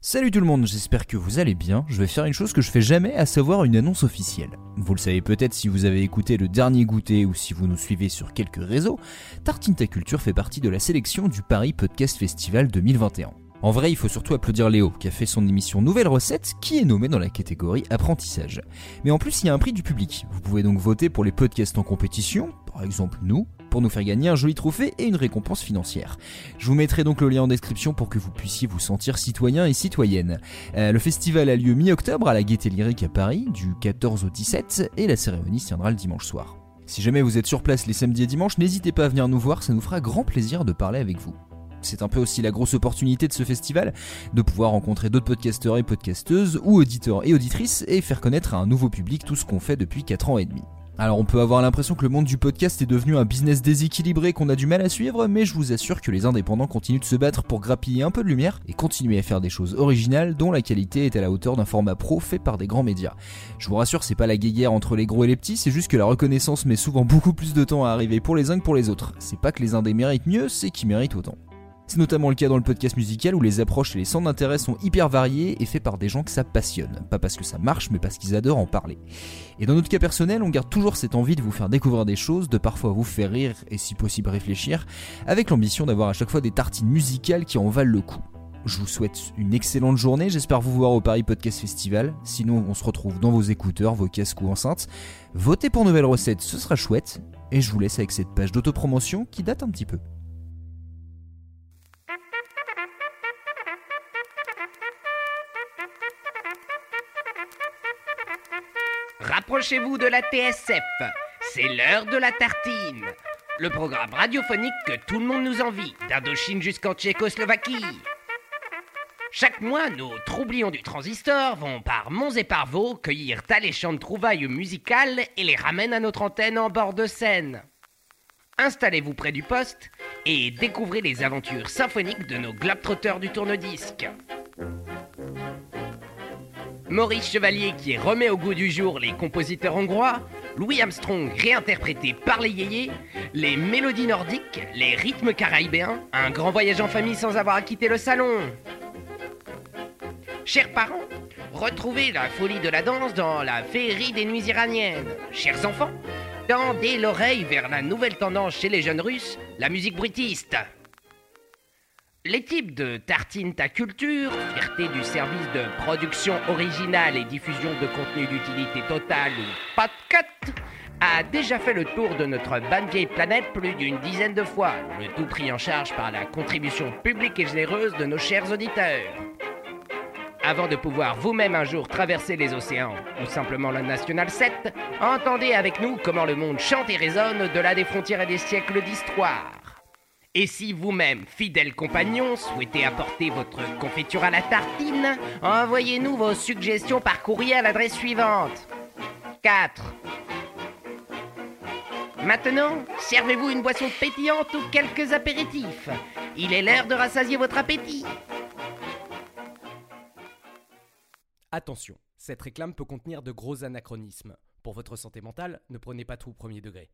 Salut tout le monde, j'espère que vous allez bien. Je vais faire une chose que je fais jamais, à savoir une annonce officielle. Vous le savez peut-être si vous avez écouté le dernier goûter ou si vous nous suivez sur quelques réseaux, Tartine Ta Culture fait partie de la sélection du Paris Podcast Festival 2021. En vrai, il faut surtout applaudir Léo, qui a fait son émission Nouvelle Recette, qui est nommée dans la catégorie apprentissage. Mais en plus, il y a un prix du public. Vous pouvez donc voter pour les podcasts en compétition, par exemple nous, pour nous faire gagner un joli trophée et une récompense financière. Je vous mettrai donc le lien en description pour que vous puissiez vous sentir citoyen et citoyenne. Euh, le festival a lieu mi-octobre à la Gaîté Lyrique à Paris, du 14 au 17, et la cérémonie se tiendra le dimanche soir. Si jamais vous êtes sur place les samedis et dimanches, n'hésitez pas à venir nous voir, ça nous fera grand plaisir de parler avec vous. C'est un peu aussi la grosse opportunité de ce festival, de pouvoir rencontrer d'autres podcasteurs et podcasteuses, ou auditeurs et auditrices, et faire connaître à un nouveau public tout ce qu'on fait depuis 4 ans et demi. Alors on peut avoir l'impression que le monde du podcast est devenu un business déséquilibré qu'on a du mal à suivre, mais je vous assure que les indépendants continuent de se battre pour grappiller un peu de lumière et continuer à faire des choses originales dont la qualité est à la hauteur d'un format pro fait par des grands médias. Je vous rassure, c'est pas la guéguerre entre les gros et les petits, c'est juste que la reconnaissance met souvent beaucoup plus de temps à arriver pour les uns que pour les autres. C'est pas que les indés méritent mieux, c'est qu'ils méritent autant. C'est notamment le cas dans le podcast musical où les approches et les centres d'intérêt sont hyper variés et faits par des gens que ça passionne. Pas parce que ça marche, mais parce qu'ils adorent en parler. Et dans notre cas personnel, on garde toujours cette envie de vous faire découvrir des choses, de parfois vous faire rire et si possible réfléchir, avec l'ambition d'avoir à chaque fois des tartines musicales qui en valent le coup. Je vous souhaite une excellente journée, j'espère vous voir au Paris Podcast Festival. Sinon, on se retrouve dans vos écouteurs, vos casques ou enceintes. Votez pour Nouvelle Recette, ce sera chouette. Et je vous laisse avec cette page d'autopromotion qui date un petit peu. Rapprochez-vous de la TSF. C'est l'heure de la tartine. Le programme radiophonique que tout le monde nous envie, d'Indochine jusqu'en Tchécoslovaquie. Chaque mois, nos troublions du transistor vont par monts et par vaux cueillir d'alléchantes trouvailles musicales et les ramènent à notre antenne en bord de Seine. Installez-vous près du poste et découvrez les aventures symphoniques de nos globetrotters du tourne-disque. Maurice Chevalier qui remet au goût du jour les compositeurs hongrois, Louis Armstrong réinterprété par les yéyés, les mélodies nordiques, les rythmes caribéens, un grand voyage en famille sans avoir à quitter le salon. Chers parents, retrouvez la folie de la danse dans la féerie des nuits iraniennes. Chers enfants, tendez l'oreille vers la nouvelle tendance chez les jeunes russes, la musique bruitiste. Types de Tartine ta culture, fierté du service de production originale et diffusion de contenu d'utilité totale ou podcast, a déjà fait le tour de notre bonne vieille planète plus d'une dizaine de fois, le tout pris en charge par la contribution publique et généreuse de nos chers auditeurs. Avant de pouvoir vous-même un jour traverser les océans ou simplement la Nationale 7, entendez avec nous comment le monde chante et résonne au-delà des frontières et des siècles d'histoire. Et si vous-même, fidèle compagnon, souhaitez apporter votre confiture à la tartine, envoyez-nous vos suggestions par courrier à l'adresse suivante. 4. Maintenant, servez-vous une boisson pétillante ou quelques apéritifs. Il est l'heure de rassasier votre appétit. Attention, cette réclame peut contenir de gros anachronismes. Pour votre santé mentale, ne prenez pas tout au premier degré.